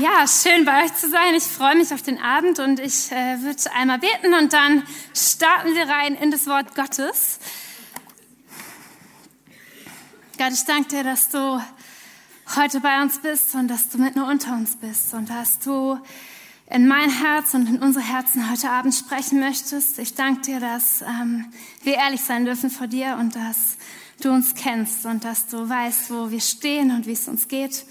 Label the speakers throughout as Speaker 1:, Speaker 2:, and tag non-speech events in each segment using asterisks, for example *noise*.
Speaker 1: Ja, schön bei euch zu sein. Ich freue mich auf den Abend und ich äh, würde einmal beten und dann starten wir rein in das Wort Gottes. Gott, ich danke dir, dass du heute bei uns bist und dass du mitten unter uns bist und dass du in mein Herz und in unsere Herzen heute Abend sprechen möchtest. Ich danke dir, dass ähm, wir ehrlich sein dürfen vor dir und dass du uns kennst und dass du weißt, wo wir stehen und wie es uns geht.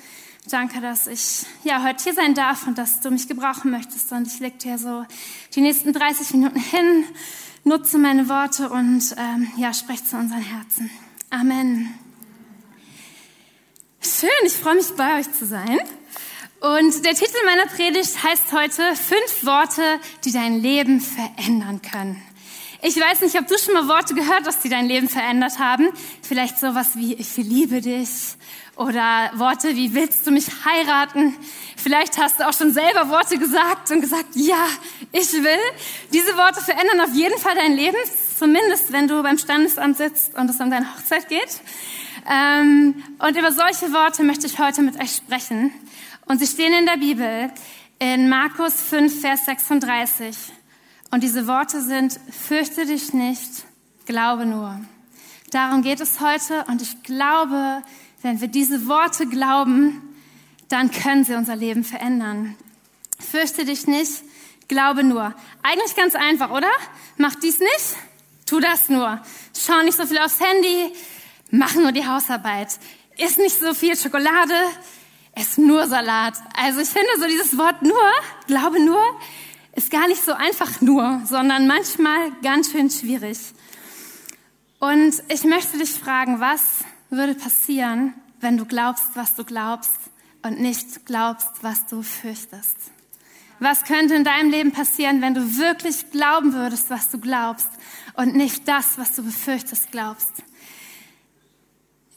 Speaker 1: Danke, dass ich ja heute hier sein darf und dass du mich gebrauchen möchtest. Und ich leg dir so die nächsten 30 Minuten hin, nutze meine Worte und ähm, ja, spreche zu unseren Herzen. Amen. Schön, ich freue mich bei euch zu sein. Und der Titel meiner Predigt heißt heute Fünf Worte, die dein Leben verändern können. Ich weiß nicht, ob du schon mal Worte gehört hast, die dein Leben verändert haben. Vielleicht sowas wie ich liebe dich oder Worte wie willst du mich heiraten? Vielleicht hast du auch schon selber Worte gesagt und gesagt, ja, ich will. Diese Worte verändern auf jeden Fall dein Leben, zumindest wenn du beim Standesamt sitzt und es um deine Hochzeit geht. Ähm, und über solche Worte möchte ich heute mit euch sprechen. Und sie stehen in der Bibel in Markus 5, Vers 36. Und diese Worte sind, fürchte dich nicht, glaube nur. Darum geht es heute und ich glaube, wenn wir diese Worte glauben, dann können sie unser Leben verändern. Fürchte dich nicht, glaube nur. Eigentlich ganz einfach, oder? Mach dies nicht, tu das nur. Schau nicht so viel aufs Handy, mach nur die Hausarbeit. Iss nicht so viel Schokolade, ess nur Salat. Also ich finde so dieses Wort nur, glaube nur, ist gar nicht so einfach nur, sondern manchmal ganz schön schwierig. Und ich möchte dich fragen, was würde passieren, wenn du glaubst, was du glaubst und nicht glaubst, was du fürchtest? Was könnte in deinem Leben passieren, wenn du wirklich glauben würdest, was du glaubst und nicht das, was du befürchtest, glaubst?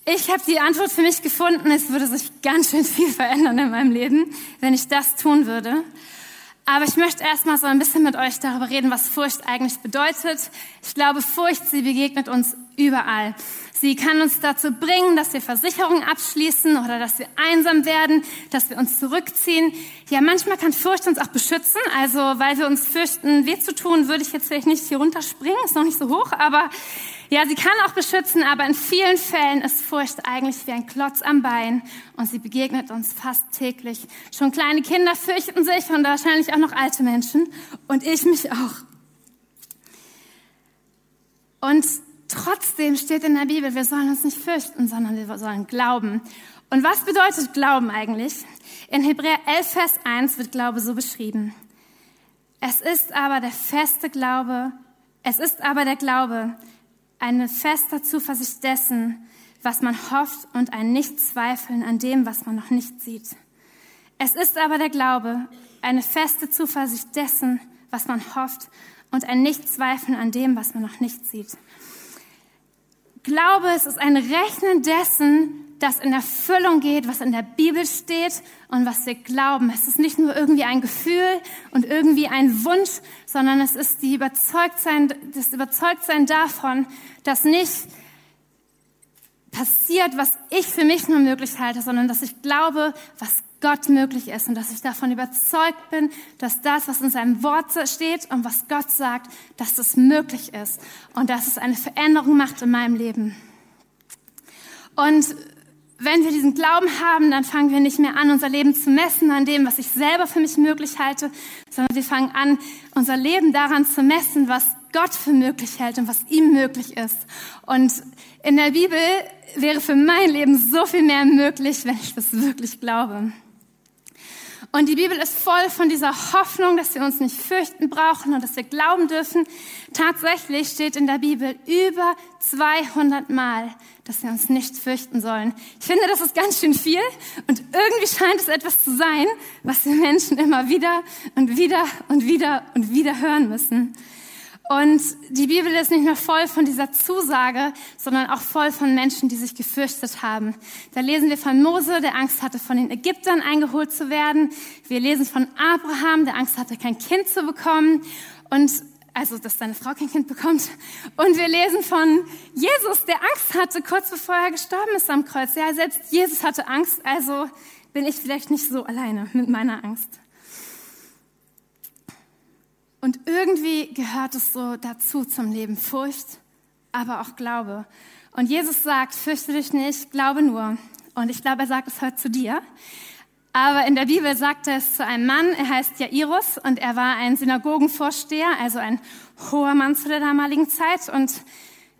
Speaker 1: Ich habe die Antwort für mich gefunden, es würde sich ganz schön viel verändern in meinem Leben, wenn ich das tun würde. Aber ich möchte erstmal so ein bisschen mit euch darüber reden, was Furcht eigentlich bedeutet. Ich glaube, Furcht, sie begegnet uns überall. Sie kann uns dazu bringen, dass wir Versicherungen abschließen oder dass wir einsam werden, dass wir uns zurückziehen. Ja, manchmal kann Furcht uns auch beschützen. Also, weil wir uns fürchten, weh zu tun, würde ich jetzt vielleicht nicht hier runterspringen, ist noch nicht so hoch, aber ja, sie kann auch beschützen, aber in vielen Fällen ist Furcht eigentlich wie ein Klotz am Bein und sie begegnet uns fast täglich. Schon kleine Kinder fürchten sich und wahrscheinlich auch noch alte Menschen und ich mich auch. Und trotzdem steht in der Bibel, wir sollen uns nicht fürchten, sondern wir sollen glauben. Und was bedeutet Glauben eigentlich? In Hebräer 11, Vers 1 wird Glaube so beschrieben. Es ist aber der feste Glaube, es ist aber der Glaube, eine feste Zuversicht dessen, was man hofft und ein Nichtzweifeln an dem, was man noch nicht sieht. Es ist aber der Glaube, eine feste Zuversicht dessen, was man hofft und ein Nichtzweifeln an dem, was man noch nicht sieht. Glaube, es ist ein Rechnen dessen, das in Erfüllung geht, was in der Bibel steht und was wir glauben. Es ist nicht nur irgendwie ein Gefühl und irgendwie ein Wunsch, sondern es ist die Überzeugtsein, das Überzeugtsein davon, dass nicht passiert, was ich für mich nur möglich halte, sondern dass ich glaube, was Gott möglich ist und dass ich davon überzeugt bin, dass das, was in seinem Wort steht und was Gott sagt, dass das möglich ist und dass es eine Veränderung macht in meinem Leben. Und wenn wir diesen Glauben haben, dann fangen wir nicht mehr an, unser Leben zu messen an dem, was ich selber für mich möglich halte, sondern wir fangen an, unser Leben daran zu messen, was Gott für möglich hält und was ihm möglich ist. Und in der Bibel wäre für mein Leben so viel mehr möglich, wenn ich das wirklich glaube. Und die Bibel ist voll von dieser Hoffnung, dass wir uns nicht fürchten brauchen und dass wir glauben dürfen. Tatsächlich steht in der Bibel über 200 Mal, dass wir uns nicht fürchten sollen. Ich finde, das ist ganz schön viel und irgendwie scheint es etwas zu sein, was wir Menschen immer wieder und wieder und wieder und wieder hören müssen. Und die Bibel ist nicht nur voll von dieser Zusage, sondern auch voll von Menschen, die sich gefürchtet haben. Da lesen wir von Mose, der Angst hatte, von den Ägyptern eingeholt zu werden. Wir lesen von Abraham, der Angst hatte, kein Kind zu bekommen. Und also, dass seine Frau kein Kind bekommt. Und wir lesen von Jesus, der Angst hatte, kurz bevor er gestorben ist am Kreuz. Ja, selbst Jesus hatte Angst. Also, bin ich vielleicht nicht so alleine mit meiner Angst. Und irgendwie gehört es so dazu zum Leben. Furcht, aber auch Glaube. Und Jesus sagt, fürchte dich nicht, glaube nur. Und ich glaube, er sagt es heute zu dir. Aber in der Bibel sagt er es zu einem Mann, er heißt Jairus und er war ein Synagogenvorsteher, also ein hoher Mann zu der damaligen Zeit. Und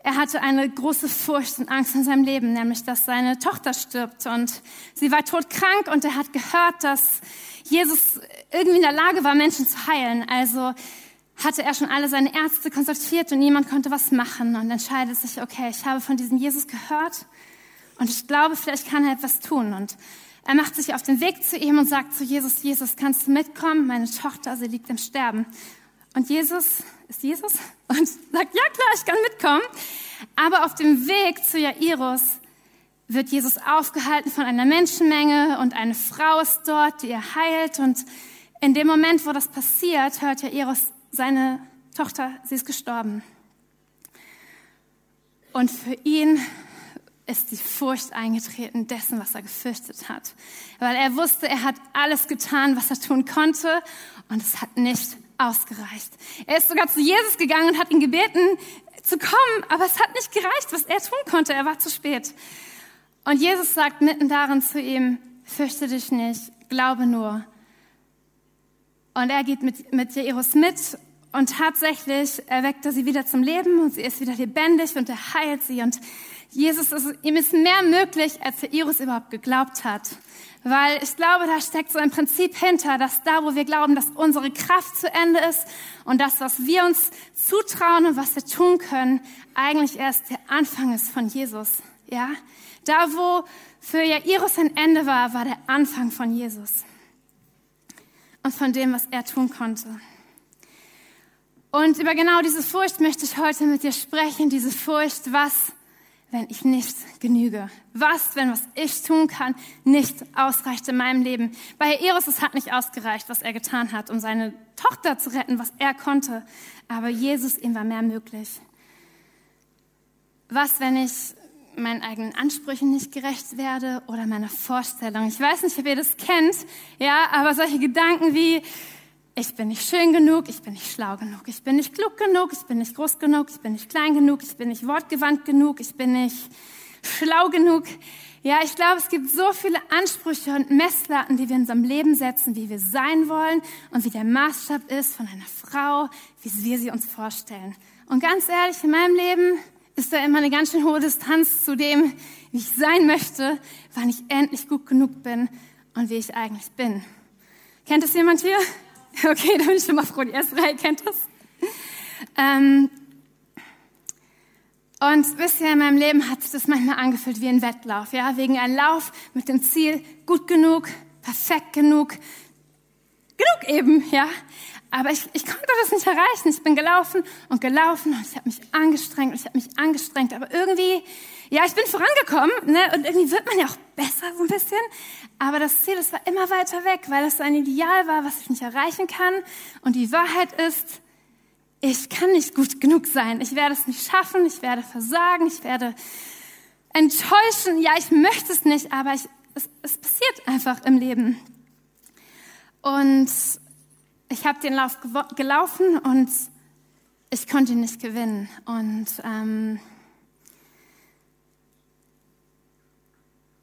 Speaker 1: er hatte eine große Furcht und Angst in seinem Leben, nämlich dass seine Tochter stirbt. Und sie war todkrank und er hat gehört, dass Jesus irgendwie in der Lage war, Menschen zu heilen. Also hatte er schon alle seine Ärzte konsultiert und niemand konnte was machen und entscheidet sich, okay, ich habe von diesem Jesus gehört und ich glaube, vielleicht kann er etwas tun. Und er macht sich auf den Weg zu ihm und sagt zu Jesus, Jesus, kannst du mitkommen? Meine Tochter, sie liegt im Sterben. Und Jesus, ist Jesus? *laughs* Und sagt, ja klar, ich kann mitkommen. Aber auf dem Weg zu Jairus wird Jesus aufgehalten von einer Menschenmenge und eine Frau ist dort, die er heilt. Und in dem Moment, wo das passiert, hört Jairus seine Tochter, sie ist gestorben. Und für ihn ist die Furcht eingetreten dessen, was er gefürchtet hat. Weil er wusste, er hat alles getan, was er tun konnte und es hat nicht ausgereicht. Er ist sogar zu Jesus gegangen und hat ihn gebeten zu kommen, aber es hat nicht gereicht, was er tun konnte. Er war zu spät. Und Jesus sagt mitten darin zu ihm, fürchte dich nicht, glaube nur. Und er geht mit, mit Jairus mit und tatsächlich erweckt er sie wieder zum Leben und sie ist wieder lebendig und er heilt sie und Jesus, ist, ihm ist mehr möglich, als Jairus überhaupt geglaubt hat. Weil ich glaube, da steckt so ein Prinzip hinter, dass da, wo wir glauben, dass unsere Kraft zu Ende ist und das, was wir uns zutrauen und was wir tun können, eigentlich erst der Anfang ist von Jesus. Ja? Da, wo für Jairus ein Ende war, war der Anfang von Jesus. Und von dem, was er tun konnte. Und über genau diese Furcht möchte ich heute mit dir sprechen. Diese Furcht, was wenn ich nicht genüge? Was, wenn was ich tun kann, nicht ausreicht in meinem Leben? Bei Eros, es hat nicht ausgereicht, was er getan hat, um seine Tochter zu retten, was er konnte. Aber Jesus, ihm war mehr möglich. Was, wenn ich meinen eigenen Ansprüchen nicht gerecht werde oder meiner Vorstellung? Ich weiß nicht, ob ihr das kennt, ja, aber solche Gedanken wie, ich bin nicht schön genug, ich bin nicht schlau genug, ich bin nicht klug genug, ich bin nicht groß genug, ich bin nicht klein genug, ich bin nicht wortgewandt genug, ich bin nicht schlau genug. Ja, ich glaube, es gibt so viele Ansprüche und Messlatten, die wir in unserem Leben setzen, wie wir sein wollen und wie der Maßstab ist von einer Frau, wie wir sie uns vorstellen. Und ganz ehrlich, in meinem Leben ist da immer eine ganz schön hohe Distanz zu dem, wie ich sein möchte, wann ich endlich gut genug bin und wie ich eigentlich bin. Kennt das jemand hier? *laughs* Okay, da bin ich schon mal froh, die erste Reihe kennt das. Ähm, und bisher in meinem Leben hat sich das manchmal angefühlt wie ein Wettlauf, ja, wegen einem Lauf mit dem Ziel, gut genug, perfekt genug, genug eben, ja. Aber ich, ich konnte das nicht erreichen. Ich bin gelaufen und gelaufen und ich habe mich angestrengt und ich habe mich angestrengt. Aber irgendwie, ja, ich bin vorangekommen ne? und irgendwie wird man ja auch besser so ein bisschen. Aber das Ziel, das war immer weiter weg, weil das so ein Ideal war, was ich nicht erreichen kann. Und die Wahrheit ist, ich kann nicht gut genug sein. Ich werde es nicht schaffen. Ich werde versagen. Ich werde enttäuschen. Ja, ich möchte es nicht, aber ich, es, es passiert einfach im Leben. Und ich habe den Lauf gelaufen und ich konnte ihn nicht gewinnen. Und ähm,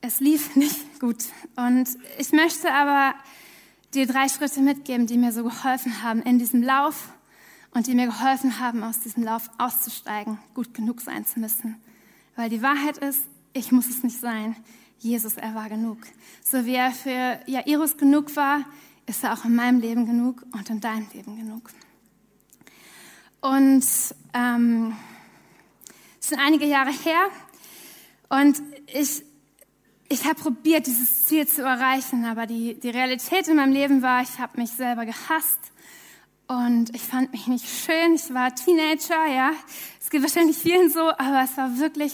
Speaker 1: es lief *laughs* nicht gut. Und ich möchte aber dir drei Schritte mitgeben, die mir so geholfen haben in diesem Lauf und die mir geholfen haben, aus diesem Lauf auszusteigen, gut genug sein zu müssen. Weil die Wahrheit ist, ich muss es nicht sein. Jesus, er war genug. So wie er für Jairus genug war, ist er auch in meinem Leben genug und in deinem Leben genug. Und ähm, es sind einige Jahre her und ich, ich habe probiert, dieses Ziel zu erreichen, aber die, die Realität in meinem Leben war, ich habe mich selber gehasst und ich fand mich nicht schön. Ich war Teenager, ja. Es geht wahrscheinlich vielen so, aber es war wirklich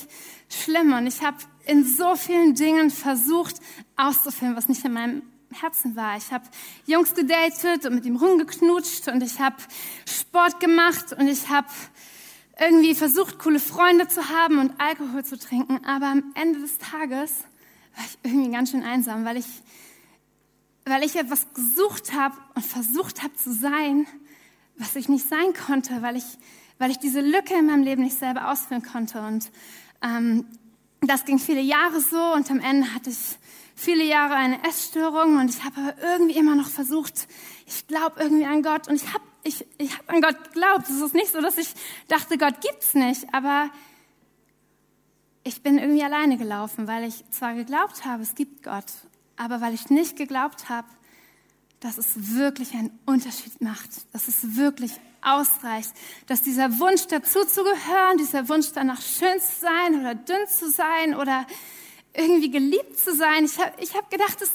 Speaker 1: schlimm und ich habe in so vielen Dingen versucht auszufinden, was nicht in meinem Herzen war. Ich habe Jungs gedatet und mit ihm rumgeknutscht und ich habe Sport gemacht und ich habe irgendwie versucht, coole Freunde zu haben und Alkohol zu trinken. Aber am Ende des Tages war ich irgendwie ganz schön einsam, weil ich weil ich etwas gesucht habe und versucht habe zu sein, was ich nicht sein konnte, weil ich, weil ich diese Lücke in meinem Leben nicht selber ausfüllen konnte. Und ähm, das ging viele Jahre so und am Ende hatte ich viele Jahre eine Essstörung und ich habe aber irgendwie immer noch versucht, ich glaube irgendwie an Gott und ich habe ich, ich hab an Gott geglaubt. Es ist nicht so, dass ich dachte, Gott gibt's nicht, aber ich bin irgendwie alleine gelaufen, weil ich zwar geglaubt habe, es gibt Gott, aber weil ich nicht geglaubt habe, dass es wirklich einen Unterschied macht, dass es wirklich ausreicht, dass dieser Wunsch dazu zu gehören, dieser Wunsch danach schön zu sein oder dünn zu sein oder irgendwie geliebt zu sein, ich habe ich hab gedacht, es,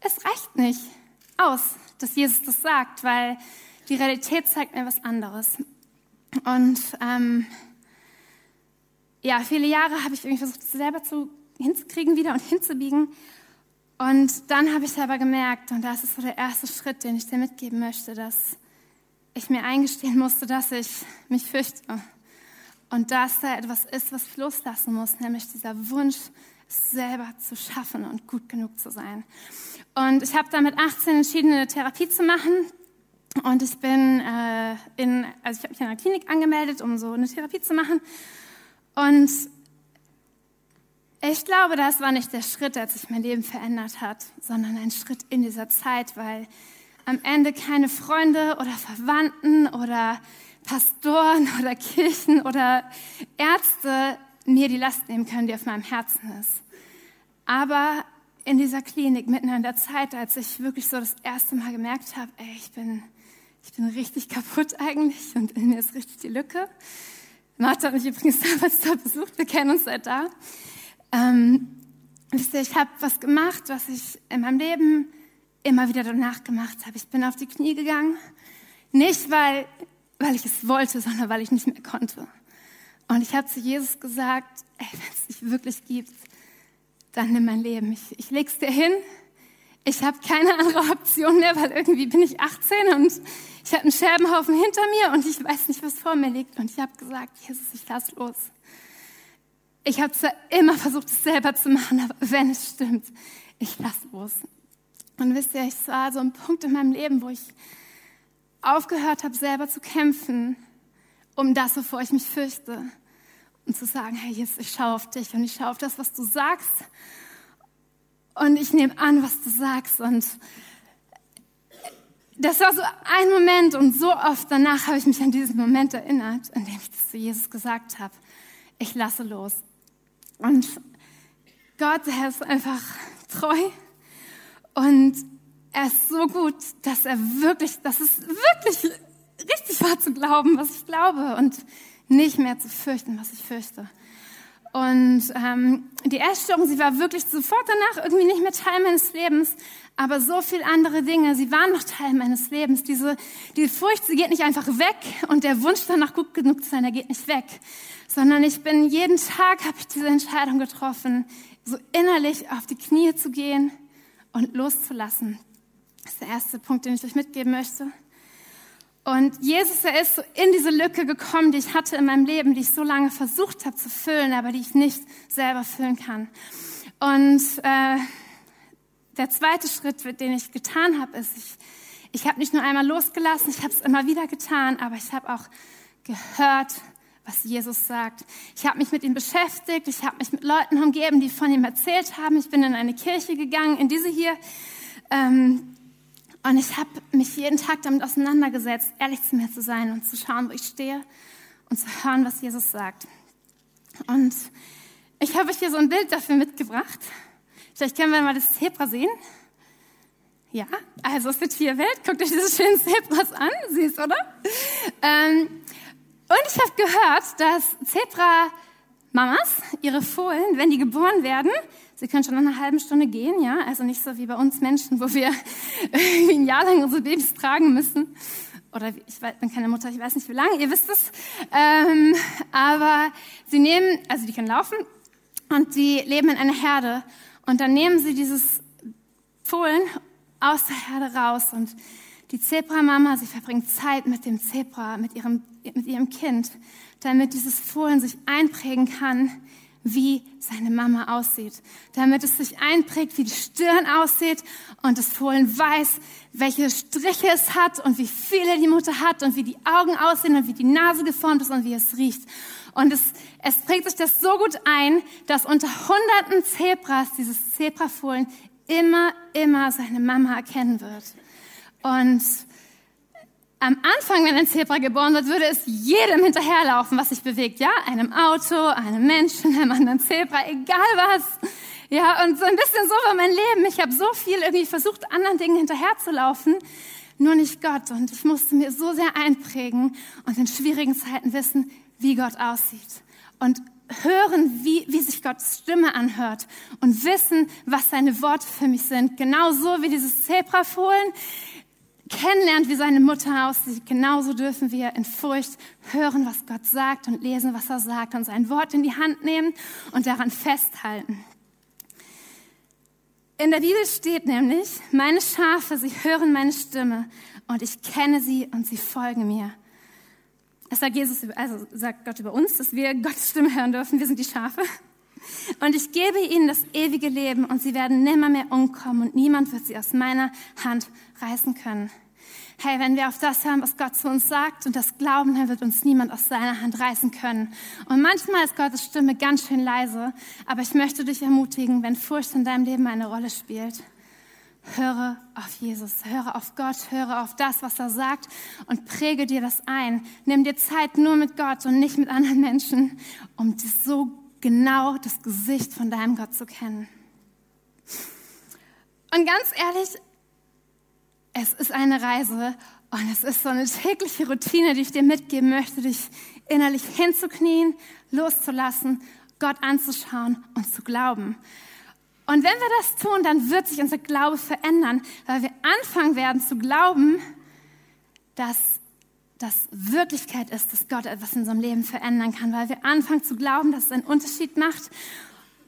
Speaker 1: es reicht nicht aus, dass Jesus das sagt, weil die Realität zeigt mir was anderes. Und ähm, ja, viele Jahre habe ich irgendwie versucht, es selber zu, hinzukriegen wieder und hinzubiegen. Und dann habe ich selber gemerkt, und das ist so der erste Schritt, den ich dir mitgeben möchte, dass ich mir eingestehen musste, dass ich mich fürchte. Und dass da etwas ist, was ich loslassen muss, nämlich dieser Wunsch, es selber zu schaffen und gut genug zu sein. Und ich habe dann mit 18 entschieden, eine Therapie zu machen. Und ich bin äh, in, also ich habe mich in einer Klinik angemeldet, um so eine Therapie zu machen. Und ich glaube, das war nicht der Schritt, der sich mein Leben verändert hat, sondern ein Schritt in dieser Zeit, weil am Ende keine Freunde oder Verwandten oder Pastoren *laughs* oder Kirchen oder Ärzte mir die Last nehmen können, die auf meinem Herzen ist. Aber in dieser Klinik, mitten in der Zeit, als ich wirklich so das erste Mal gemerkt habe, ey, ich bin, ich bin richtig *laughs* kaputt eigentlich und in mir ist richtig die Lücke, Martha hat mich übrigens *laughs* damals dort besucht, wir kennen uns seit da. Ähm, wisst ihr, ich habe was gemacht, was ich in meinem Leben immer wieder danach gemacht habe. Ich bin auf die Knie gegangen, nicht weil, weil ich es wollte, sondern weil ich nicht mehr konnte. Und ich habe zu Jesus gesagt, ey, wenn es dich wirklich gibt, dann nimm mein Leben. Ich, ich leg's dir hin. Ich habe keine andere Option mehr, weil irgendwie bin ich 18 und ich habe einen Scherbenhaufen hinter mir und ich weiß nicht, was vor mir liegt. Und ich habe gesagt, Jesus, ich lass los. Ich habe zwar immer versucht, es selber zu machen, aber wenn es stimmt, ich lass los. Und wisst ihr, es war so ein Punkt in meinem Leben, wo ich aufgehört habe, selber zu kämpfen, um das, wovor ich mich fürchte. Und zu sagen, hey, Jesus, ich schaue auf dich und ich schaue auf das, was du sagst. Und ich nehme an, was du sagst. Und das war so ein Moment und so oft danach habe ich mich an diesen Moment erinnert, in dem ich das zu Jesus gesagt habe. Ich lasse los. Und Gott, er ist einfach treu und er ist so gut, dass er wirklich, dass es wirklich richtig war zu glauben, was ich glaube und nicht mehr zu fürchten, was ich fürchte. Und ähm, die Essstörung, sie war wirklich sofort danach irgendwie nicht mehr Teil meines Lebens, aber so viel andere Dinge, sie waren noch Teil meines Lebens. Diese, die Furcht, sie geht nicht einfach weg und der Wunsch danach gut genug zu sein, der geht nicht weg, sondern ich bin jeden Tag habe ich diese Entscheidung getroffen, so innerlich auf die Knie zu gehen und loszulassen. Das ist der erste Punkt, den ich euch mitgeben möchte. Und Jesus, er ist so in diese Lücke gekommen, die ich hatte in meinem Leben, die ich so lange versucht habe zu füllen, aber die ich nicht selber füllen kann. Und äh, der zweite Schritt, den ich getan habe, ist, ich, ich habe nicht nur einmal losgelassen, ich habe es immer wieder getan, aber ich habe auch gehört, was Jesus sagt. Ich habe mich mit ihm beschäftigt, ich habe mich mit Leuten umgeben, die von ihm erzählt haben. Ich bin in eine Kirche gegangen, in diese hier. Ähm, und ich habe mich jeden Tag damit auseinandergesetzt, ehrlich zu mir zu sein und zu schauen, wo ich stehe und zu hören, was Jesus sagt. Und ich habe euch hier so ein Bild dafür mitgebracht. Vielleicht können wir mal das Zebra sehen. Ja, also es wird vier Welt. Guckt euch diese schönen Zebras an. Süß, oder? Ähm, und ich habe gehört, dass Zebra-Mamas ihre Fohlen, wenn die geboren werden, Sie können schon nach einer halben Stunde gehen, ja. Also nicht so wie bei uns Menschen, wo wir *laughs* irgendwie ein Jahr lang unsere Babys tragen müssen. Oder ich bin keine Mutter, ich weiß nicht wie lange, ihr wisst es. Ähm, aber sie nehmen, also die können laufen und die leben in einer Herde. Und dann nehmen sie dieses Fohlen aus der Herde raus und die Zebra-Mama, sie verbringt Zeit mit dem Zebra, mit ihrem, mit ihrem Kind, damit dieses Fohlen sich einprägen kann wie seine Mama aussieht, damit es sich einprägt, wie die Stirn aussieht und das Fohlen weiß, welche Striche es hat und wie viele die Mutter hat und wie die Augen aussehen und wie die Nase geformt ist und wie es riecht. Und es, es prägt sich das so gut ein, dass unter hunderten Zebras dieses Zebrafohlen immer, immer seine Mama erkennen wird. Und am Anfang, wenn ein Zebra geboren wird, würde es jedem hinterherlaufen, was sich bewegt. Ja, einem Auto, einem Menschen, einem anderen Zebra, egal was. Ja, und so ein bisschen so war mein Leben. Ich habe so viel irgendwie versucht, anderen Dingen hinterherzulaufen, nur nicht Gott. Und ich musste mir so sehr einprägen und in schwierigen Zeiten wissen, wie Gott aussieht. Und hören, wie, wie sich Gottes Stimme anhört und wissen, was seine Worte für mich sind. Genauso wie dieses Zebrafohlen kennenlernt, wie seine Mutter aussieht, genauso dürfen wir in Furcht hören, was Gott sagt und lesen, was er sagt und sein Wort in die Hand nehmen und daran festhalten. In der Bibel steht nämlich, meine Schafe, sie hören meine Stimme und ich kenne sie und sie folgen mir. Das sagt Jesus, also sagt Gott über uns, dass wir Gottes Stimme hören dürfen. Wir sind die Schafe. Und ich gebe ihnen das ewige Leben und sie werden nimmer mehr umkommen und niemand wird sie aus meiner Hand reißen können. Hey, wenn wir auf das hören, was Gott zu uns sagt und das glauben, dann wird uns niemand aus seiner Hand reißen können. Und manchmal ist Gottes Stimme ganz schön leise, aber ich möchte dich ermutigen, wenn Furcht in deinem Leben eine Rolle spielt, höre auf Jesus, höre auf Gott, höre auf das, was er sagt und präge dir das ein. Nimm dir Zeit nur mit Gott und nicht mit anderen Menschen, um so genau das Gesicht von deinem Gott zu kennen. Und ganz ehrlich, es ist eine Reise und es ist so eine tägliche Routine, die ich dir mitgeben möchte, dich innerlich hinzuknien, loszulassen, Gott anzuschauen und zu glauben. Und wenn wir das tun, dann wird sich unser Glaube verändern, weil wir anfangen werden zu glauben, dass das Wirklichkeit ist, dass Gott etwas in unserem Leben verändern kann, weil wir anfangen zu glauben, dass es einen Unterschied macht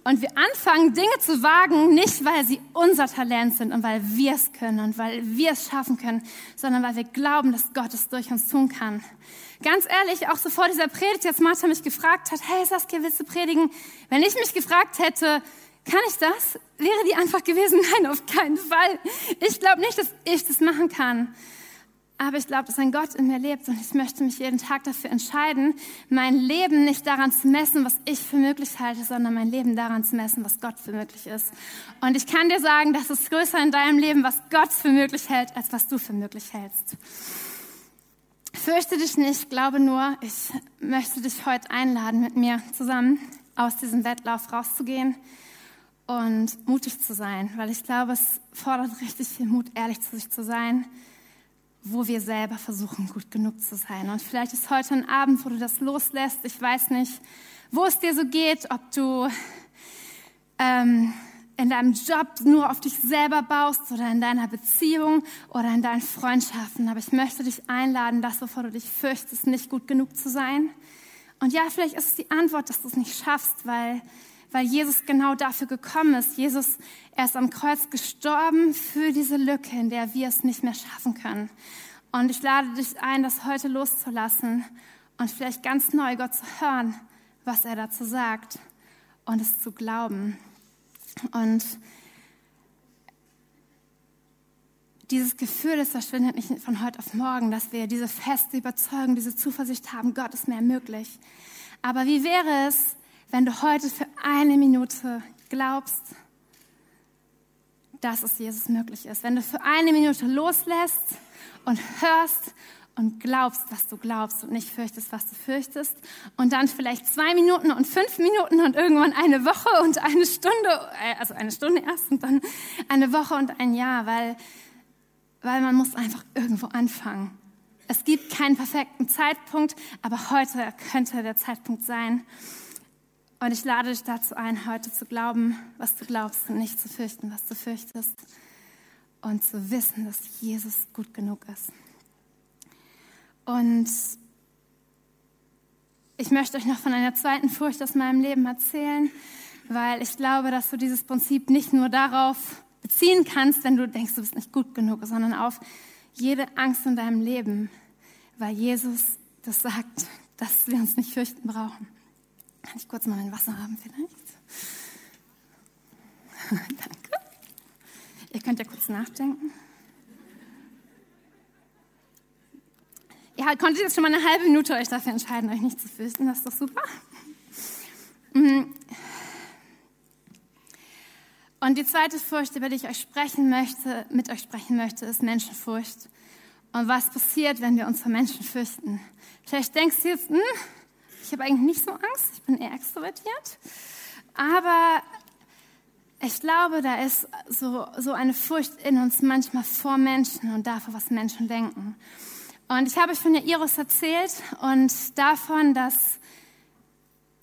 Speaker 1: und wir anfangen, Dinge zu wagen, nicht weil sie unser Talent sind und weil wir es können und weil wir es schaffen können, sondern weil wir glauben, dass Gott es durch uns tun kann. Ganz ehrlich, auch so vor dieser Predigt, jetzt Martha mich gefragt hat, hey Saskia, willst du predigen? Wenn ich mich gefragt hätte, kann ich das? Wäre die einfach gewesen, *laughs* nein, auf keinen Fall. Ich glaube nicht, dass ich das machen kann. Aber ich glaube, dass ein Gott in mir lebt und ich möchte mich jeden Tag dafür entscheiden, mein Leben nicht daran zu messen, was ich für möglich halte, sondern mein Leben daran zu messen, was Gott für möglich ist. Und ich kann dir sagen, das ist größer in deinem Leben, was Gott für möglich hält, als was du für möglich hältst. Fürchte dich nicht, glaube nur, ich möchte dich heute einladen, mit mir zusammen aus diesem Wettlauf rauszugehen und mutig zu sein, weil ich glaube, es fordert richtig viel Mut, ehrlich zu sich zu sein wo wir selber versuchen, gut genug zu sein. Und vielleicht ist heute ein Abend, wo du das loslässt. Ich weiß nicht, wo es dir so geht, ob du ähm, in deinem Job nur auf dich selber baust oder in deiner Beziehung oder in deinen Freundschaften. Aber ich möchte dich einladen, das, wovor du dich fürchtest, nicht gut genug zu sein. Und ja, vielleicht ist es die Antwort, dass du es nicht schaffst, weil weil Jesus genau dafür gekommen ist. Jesus, er ist am Kreuz gestorben für diese Lücke, in der wir es nicht mehr schaffen können. Und ich lade dich ein, das heute loszulassen und vielleicht ganz neu Gott zu hören, was er dazu sagt und es zu glauben. Und dieses Gefühl, das verschwindet nicht von heute auf morgen, dass wir diese feste Überzeugung, diese Zuversicht haben, Gott ist mehr möglich. Aber wie wäre es, wenn du heute für eine Minute glaubst, dass es Jesus möglich ist. Wenn du für eine Minute loslässt und hörst und glaubst, was du glaubst und nicht fürchtest, was du fürchtest. Und dann vielleicht zwei Minuten und fünf Minuten und irgendwann eine Woche und eine Stunde, äh, also eine Stunde erst und dann eine Woche und ein Jahr, weil, weil man muss einfach irgendwo anfangen. Es gibt keinen perfekten Zeitpunkt, aber heute könnte der Zeitpunkt sein. Und ich lade dich dazu ein, heute zu glauben, was du glaubst und nicht zu fürchten, was du fürchtest. Und zu wissen, dass Jesus gut genug ist. Und ich möchte euch noch von einer zweiten Furcht aus meinem Leben erzählen, weil ich glaube, dass du dieses Prinzip nicht nur darauf beziehen kannst, wenn du denkst, du bist nicht gut genug, sondern auf jede Angst in deinem Leben, weil Jesus das sagt, dass wir uns nicht fürchten brauchen. Kann ich kurz mal mein Wasser haben vielleicht? *laughs* Danke. Ihr könnt ja kurz nachdenken. Ihr konntet jetzt schon mal eine halbe Minute euch dafür entscheiden, euch nicht zu fürchten. Das ist doch super. Mhm. Und die zweite Furcht, über die ich euch sprechen möchte, mit euch sprechen möchte, ist Menschenfurcht. Und was passiert, wenn wir uns vor Menschen fürchten? Vielleicht denkst du jetzt, hm, ich habe eigentlich nicht so Angst, ich bin eher extrovertiert. Aber ich glaube, da ist so, so eine Furcht in uns manchmal vor Menschen und davor, was Menschen denken. Und ich habe von Jairus erzählt und davon, dass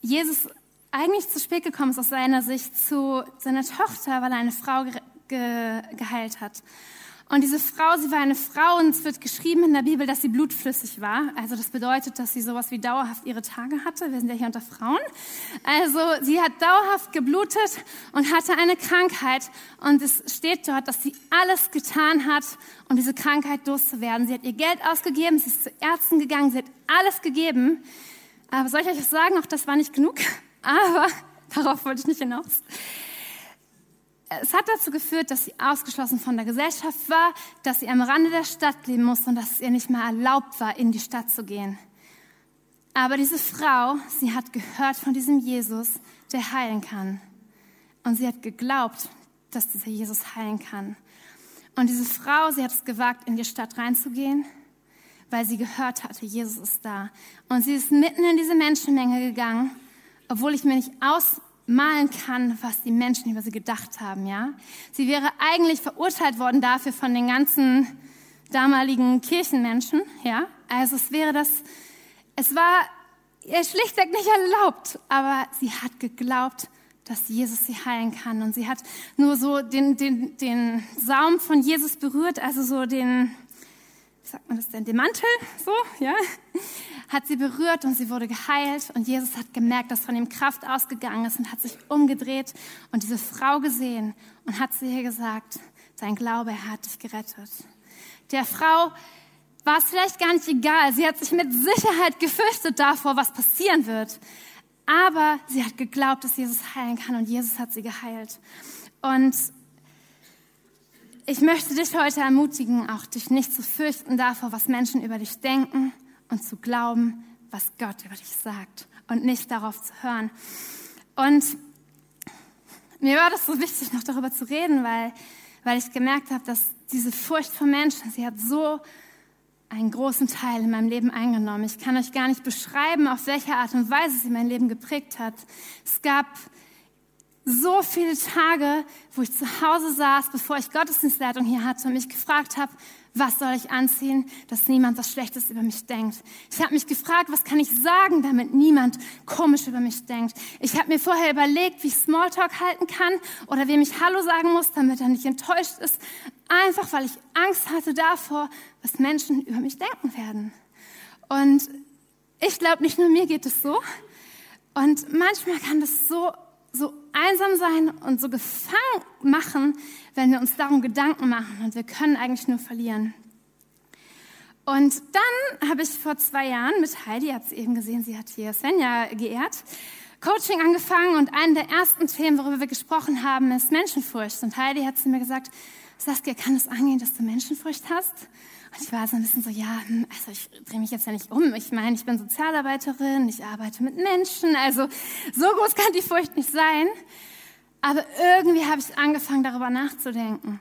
Speaker 1: Jesus eigentlich zu spät gekommen ist aus seiner Sicht zu seiner Tochter, weil er eine Frau ge ge geheilt hat. Und diese Frau, sie war eine Frau und es wird geschrieben in der Bibel, dass sie blutflüssig war. Also das bedeutet, dass sie sowas wie dauerhaft ihre Tage hatte. Wir sind ja hier unter Frauen. Also sie hat dauerhaft geblutet und hatte eine Krankheit. Und es steht dort, dass sie alles getan hat, um diese Krankheit loszuwerden. Sie hat ihr Geld ausgegeben, sie ist zu Ärzten gegangen, sie hat alles gegeben. Aber soll ich euch sagen? Auch das war nicht genug. *laughs* Aber darauf wollte ich nicht hinaus. Es hat dazu geführt, dass sie ausgeschlossen von der Gesellschaft war, dass sie am Rande der Stadt leben musste und dass es ihr nicht mehr erlaubt war, in die Stadt zu gehen. Aber diese Frau, sie hat gehört von diesem Jesus, der heilen kann. Und sie hat geglaubt, dass dieser Jesus heilen kann. Und diese Frau, sie hat es gewagt, in die Stadt reinzugehen, weil sie gehört hatte, Jesus ist da. Und sie ist mitten in diese Menschenmenge gegangen, obwohl ich mir nicht aus malen kann, was die Menschen über sie gedacht haben, ja. Sie wäre eigentlich verurteilt worden dafür von den ganzen damaligen Kirchenmenschen, ja. Also es wäre das, es war ihr schlichtweg nicht erlaubt, aber sie hat geglaubt, dass Jesus sie heilen kann und sie hat nur so den, den, den Saum von Jesus berührt, also so den, sagt man das denn, den Mantel, so, ja, hat sie berührt und sie wurde geheilt und Jesus hat gemerkt, dass von ihm Kraft ausgegangen ist und hat sich umgedreht und diese Frau gesehen und hat zu ihr gesagt, sein Glaube, er hat dich gerettet. Der Frau war es vielleicht gar nicht egal. Sie hat sich mit Sicherheit gefürchtet davor, was passieren wird. Aber sie hat geglaubt, dass Jesus heilen kann und Jesus hat sie geheilt. Und ich möchte dich heute ermutigen, auch dich nicht zu fürchten davor, was Menschen über dich denken und zu glauben, was Gott über dich sagt und nicht darauf zu hören. Und mir war das so wichtig, noch darüber zu reden, weil, weil ich gemerkt habe, dass diese Furcht vor Menschen, sie hat so einen großen Teil in meinem Leben eingenommen. Ich kann euch gar nicht beschreiben, auf welche Art und Weise sie mein Leben geprägt hat. Es gab so viele Tage, wo ich zu Hause saß, bevor ich Gottesdienstleitung hier hatte und mich gefragt habe, was soll ich anziehen, dass niemand was Schlechtes über mich denkt. Ich habe mich gefragt, was kann ich sagen, damit niemand komisch über mich denkt. Ich habe mir vorher überlegt, wie ich Smalltalk halten kann oder wem ich Hallo sagen muss, damit er nicht enttäuscht ist. Einfach, weil ich Angst hatte davor, was Menschen über mich denken werden. Und ich glaube, nicht nur mir geht es so. Und manchmal kann das so so einsam sein und so gefangen machen, wenn wir uns darum Gedanken machen und wir können eigentlich nur verlieren. Und dann habe ich vor zwei Jahren mit Heidi, ihr habt sie eben gesehen, sie hat hier Svenja geehrt, Coaching angefangen und ein der ersten Themen, worüber wir gesprochen haben, ist Menschenfurcht. Und Heidi hat zu mir gesagt, Saskia, kann es angehen, dass du Menschenfurcht hast? Und ich war so ein bisschen so, ja, hm, also ich drehe mich jetzt ja nicht um. Ich meine, ich bin Sozialarbeiterin, ich arbeite mit Menschen, also so groß kann die Furcht nicht sein. Aber irgendwie habe ich angefangen, darüber nachzudenken,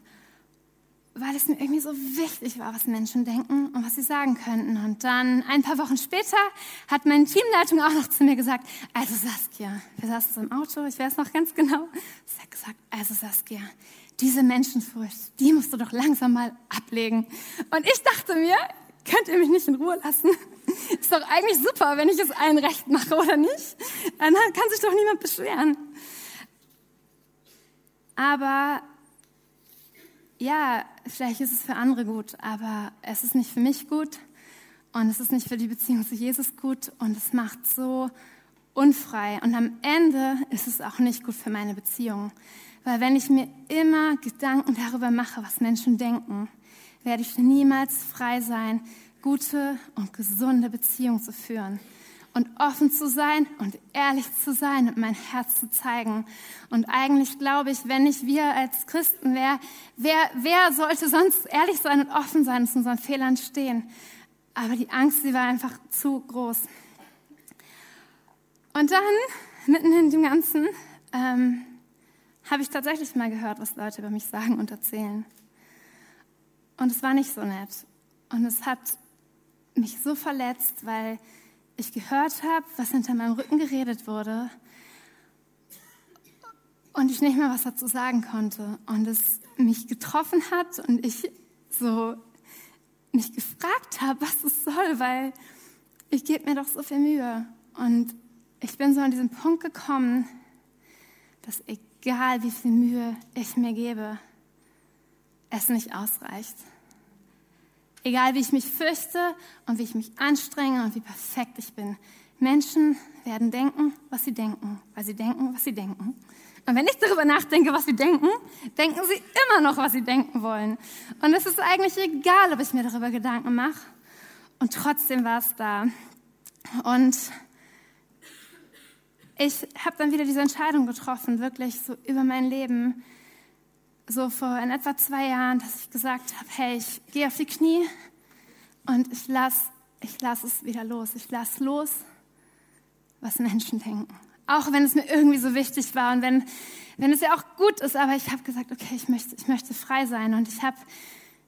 Speaker 1: weil es mir irgendwie so wichtig war, was Menschen denken und was sie sagen könnten. Und dann ein paar Wochen später hat meine Teamleitung auch noch zu mir gesagt, also Saskia, wir saßen so im Auto, ich weiß noch ganz genau, sie hat gesagt, also Saskia, diese Menschenfurcht, die musst du doch langsam mal ablegen. Und ich dachte mir, könnt ihr mich nicht in Ruhe lassen? *laughs* Ist doch eigentlich super, wenn ich es allen recht mache, oder nicht? Dann kann sich doch niemand beschweren. Aber ja, vielleicht ist es für andere gut, aber es ist nicht für mich gut und es ist nicht für die Beziehung zu Jesus gut und es macht so unfrei und am Ende ist es auch nicht gut für meine Beziehung. Weil wenn ich mir immer Gedanken darüber mache, was Menschen denken, werde ich niemals frei sein, gute und gesunde Beziehungen zu führen. und offen zu sein und ehrlich zu sein und mein Herz zu zeigen. Und eigentlich glaube ich, wenn nicht wir als Christen, wer, wer, wer sollte sonst ehrlich sein und offen sein und zu unseren Fehlern stehen? Aber die Angst, sie war einfach zu groß. Und dann, mitten in dem Ganzen, ähm, habe ich tatsächlich mal gehört, was Leute über mich sagen und erzählen. Und es war nicht so nett. Und es hat mich so verletzt, weil ich gehört habe, was hinter meinem Rücken geredet wurde und ich nicht mehr was dazu sagen konnte und es mich getroffen hat und ich so mich gefragt habe, was es soll, weil ich gebe mir doch so viel Mühe und ich bin so an diesen Punkt gekommen, dass egal wie viel Mühe ich mir gebe, es nicht ausreicht. Egal wie ich mich fürchte und wie ich mich anstrenge und wie perfekt ich bin. Menschen werden denken, was sie denken, weil sie denken, was sie denken. Und wenn ich darüber nachdenke, was sie denken, denken sie immer noch, was sie denken wollen. Und es ist eigentlich egal, ob ich mir darüber Gedanken mache. Und trotzdem war es da. Und ich habe dann wieder diese Entscheidung getroffen, wirklich so über mein Leben so vor in etwa zwei Jahren, dass ich gesagt habe, hey, ich gehe auf die Knie und ich lasse ich lass es wieder los. Ich lasse los, was Menschen denken. Auch wenn es mir irgendwie so wichtig war und wenn, wenn es ja auch gut ist, aber ich habe gesagt, okay, ich möchte, ich möchte frei sein und ich habe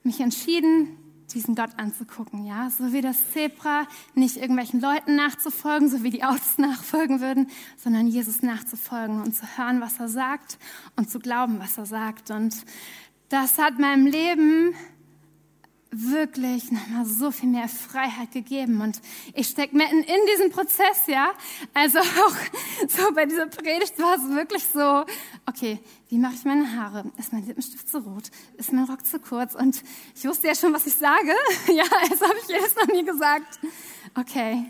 Speaker 1: mich entschieden, diesen Gott anzugucken, ja, so wie das Zebra nicht irgendwelchen Leuten nachzufolgen, so wie die Autos *laughs* nachfolgen würden, sondern Jesus nachzufolgen und zu hören, was er sagt und zu glauben, was er sagt. Und das hat meinem Leben wirklich nochmal so viel mehr Freiheit gegeben. Und ich stecke mitten in diesem Prozess, ja. Also *laughs* auch so bei dieser Predigt war es wirklich so, okay, wie mache ich meine Haare? Ist mein Lippenstift zu rot? Ist mein Rock zu kurz? Und ich wusste ja schon, was ich sage. *laughs* Ja, das habe ich jedes Mal mir gesagt. Okay,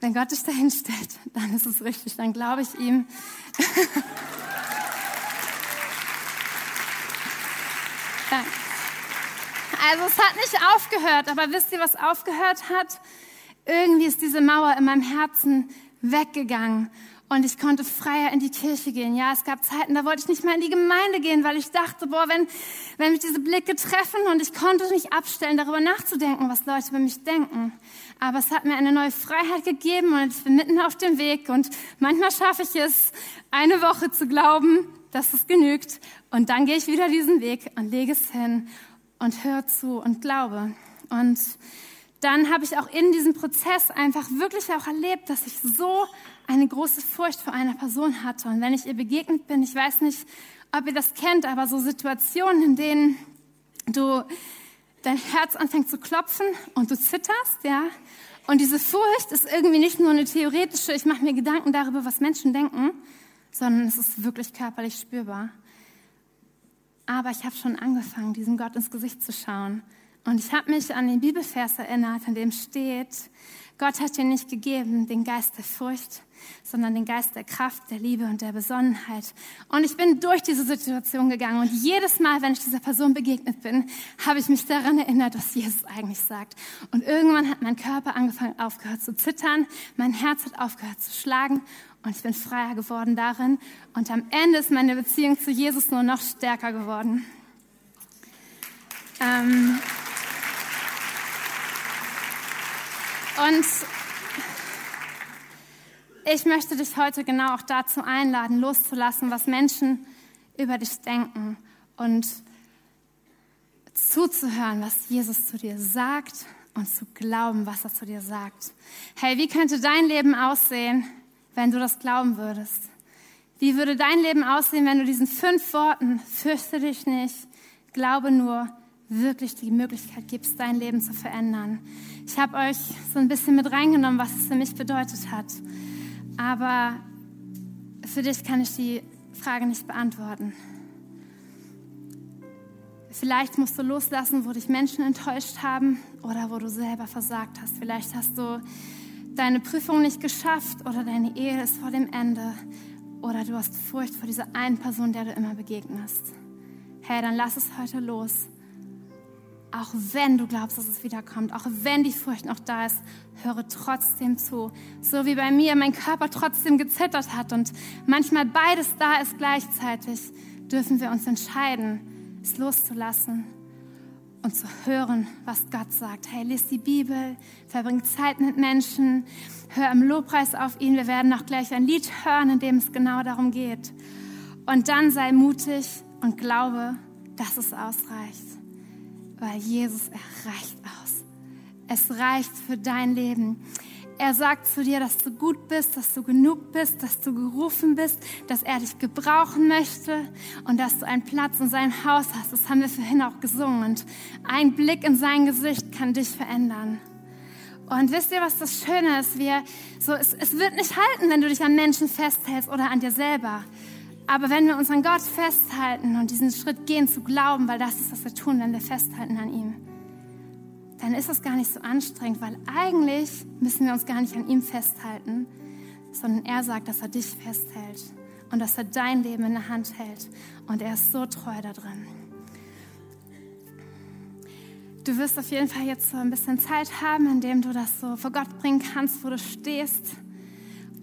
Speaker 1: wenn Gott dich dahin stellt, dann ist es richtig, dann glaube ich ihm. *laughs* Danke. Also es hat nicht aufgehört, aber wisst ihr, was aufgehört hat? Irgendwie ist diese Mauer in meinem Herzen weggegangen und ich konnte freier in die Kirche gehen. Ja, es gab Zeiten, da wollte ich nicht mehr in die Gemeinde gehen, weil ich dachte, boah, wenn, wenn mich diese Blicke treffen und ich konnte nicht abstellen, darüber nachzudenken, was Leute über mich denken. Aber es hat mir eine neue Freiheit gegeben und ich bin mitten auf dem Weg und manchmal schaffe ich es, eine Woche zu glauben, dass es genügt und dann gehe ich wieder diesen Weg und lege es hin und höre zu und glaube. Und dann habe ich auch in diesem Prozess einfach wirklich auch erlebt, dass ich so eine große Furcht vor einer Person hatte. Und wenn ich ihr begegnet bin, ich weiß nicht, ob ihr das kennt, aber so Situationen, in denen du dein Herz anfängt zu klopfen und du zitterst, ja. Und diese Furcht ist irgendwie nicht nur eine theoretische, ich mache mir Gedanken darüber, was Menschen denken, sondern es ist wirklich körperlich spürbar. Aber ich habe schon angefangen, diesem Gott ins Gesicht zu schauen. Und ich habe mich an den Bibelvers erinnert, an dem steht, Gott hat dir nicht gegeben den Geist der Furcht, sondern den Geist der Kraft, der Liebe und der Besonnenheit. Und ich bin durch diese Situation gegangen und jedes Mal, wenn ich dieser Person begegnet bin, habe ich mich daran erinnert, was Jesus eigentlich sagt. Und irgendwann hat mein Körper angefangen, aufgehört zu zittern, mein Herz hat aufgehört zu schlagen und ich bin freier geworden darin. Und am Ende ist meine Beziehung zu Jesus nur noch stärker geworden. Ähm und ich möchte dich heute genau auch dazu einladen, loszulassen, was Menschen über dich denken und zuzuhören, was Jesus zu dir sagt und zu glauben, was er zu dir sagt. Hey, wie könnte dein Leben aussehen, wenn du das glauben würdest? Wie würde dein Leben aussehen, wenn du diesen fünf Worten, fürchte dich nicht, glaube nur, wirklich die Möglichkeit gibst, dein Leben zu verändern? Ich habe euch so ein bisschen mit reingenommen, was es für mich bedeutet hat. Aber für dich kann ich die Frage nicht beantworten. Vielleicht musst du loslassen, wo dich Menschen enttäuscht haben oder wo du selber versagt hast. Vielleicht hast du deine Prüfung nicht geschafft oder deine Ehe ist vor dem Ende oder du hast Furcht vor dieser einen Person, der du immer begegnest. Hey, dann lass es heute los auch wenn du glaubst, dass es wiederkommt, auch wenn die Furcht noch da ist, höre trotzdem zu. So wie bei mir mein Körper trotzdem gezittert hat und manchmal beides da ist gleichzeitig, dürfen wir uns entscheiden, es loszulassen und zu hören, was Gott sagt. Hey, lies die Bibel, verbring Zeit mit Menschen, hör im Lobpreis auf ihn. Wir werden auch gleich ein Lied hören, in dem es genau darum geht. Und dann sei mutig und glaube, dass es ausreicht weil Jesus, er reicht aus. Es reicht für dein Leben. Er sagt zu dir, dass du gut bist, dass du genug bist, dass du gerufen bist, dass er dich gebrauchen möchte und dass du einen Platz in seinem Haus hast. Das haben wir vorhin auch gesungen. Und ein Blick in sein Gesicht kann dich verändern. Und wisst ihr, was das Schöne ist? Wir, so, es, es wird nicht halten, wenn du dich an Menschen festhältst oder an dir selber. Aber wenn wir uns an Gott festhalten und diesen Schritt gehen zu glauben, weil das ist, was wir tun, wenn wir festhalten an ihm, dann ist es gar nicht so anstrengend, weil eigentlich müssen wir uns gar nicht an ihm festhalten, sondern er sagt, dass er dich festhält und dass er dein Leben in der Hand hält. Und er ist so treu da drin. Du wirst auf jeden Fall jetzt so ein bisschen Zeit haben, in dem du das so vor Gott bringen kannst, wo du stehst,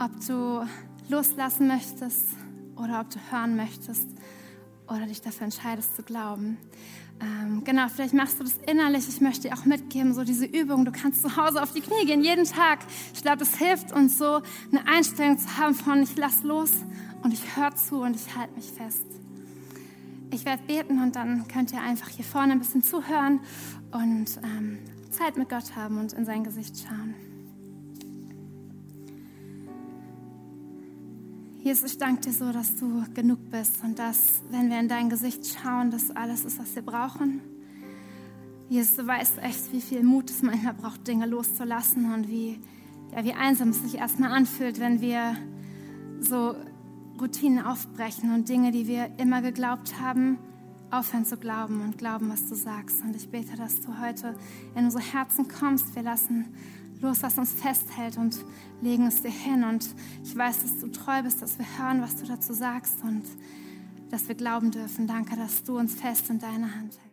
Speaker 1: ob du loslassen möchtest oder ob du hören möchtest oder dich dafür entscheidest zu glauben. Ähm, genau, vielleicht machst du das innerlich. Ich möchte dir auch mitgeben, so diese Übung. Du kannst zu Hause auf die Knie gehen, jeden Tag. Ich glaube, das hilft uns so, eine Einstellung zu haben von ich lass los und ich höre zu und ich halte mich fest. Ich werde beten und dann könnt ihr einfach hier vorne ein bisschen zuhören und ähm, Zeit mit Gott haben und in sein Gesicht schauen. Jesus, ich danke dir so, dass du genug bist und dass, wenn wir in dein Gesicht schauen, dass alles ist, was wir brauchen. Jesus, du weißt echt, wie viel Mut es manchmal braucht, Dinge loszulassen und wie, ja, wie einsam es sich erstmal anfühlt, wenn wir so Routinen aufbrechen und Dinge, die wir immer geglaubt haben, aufhören zu glauben und glauben, was du sagst. Und ich bete, dass du heute in unsere Herzen kommst. Wir lassen los, was uns festhält und legen es dir hin. Und ich weiß, dass du treu bist, dass wir hören, was du dazu sagst und dass wir glauben dürfen. Danke, dass du uns fest in deiner Hand hältst.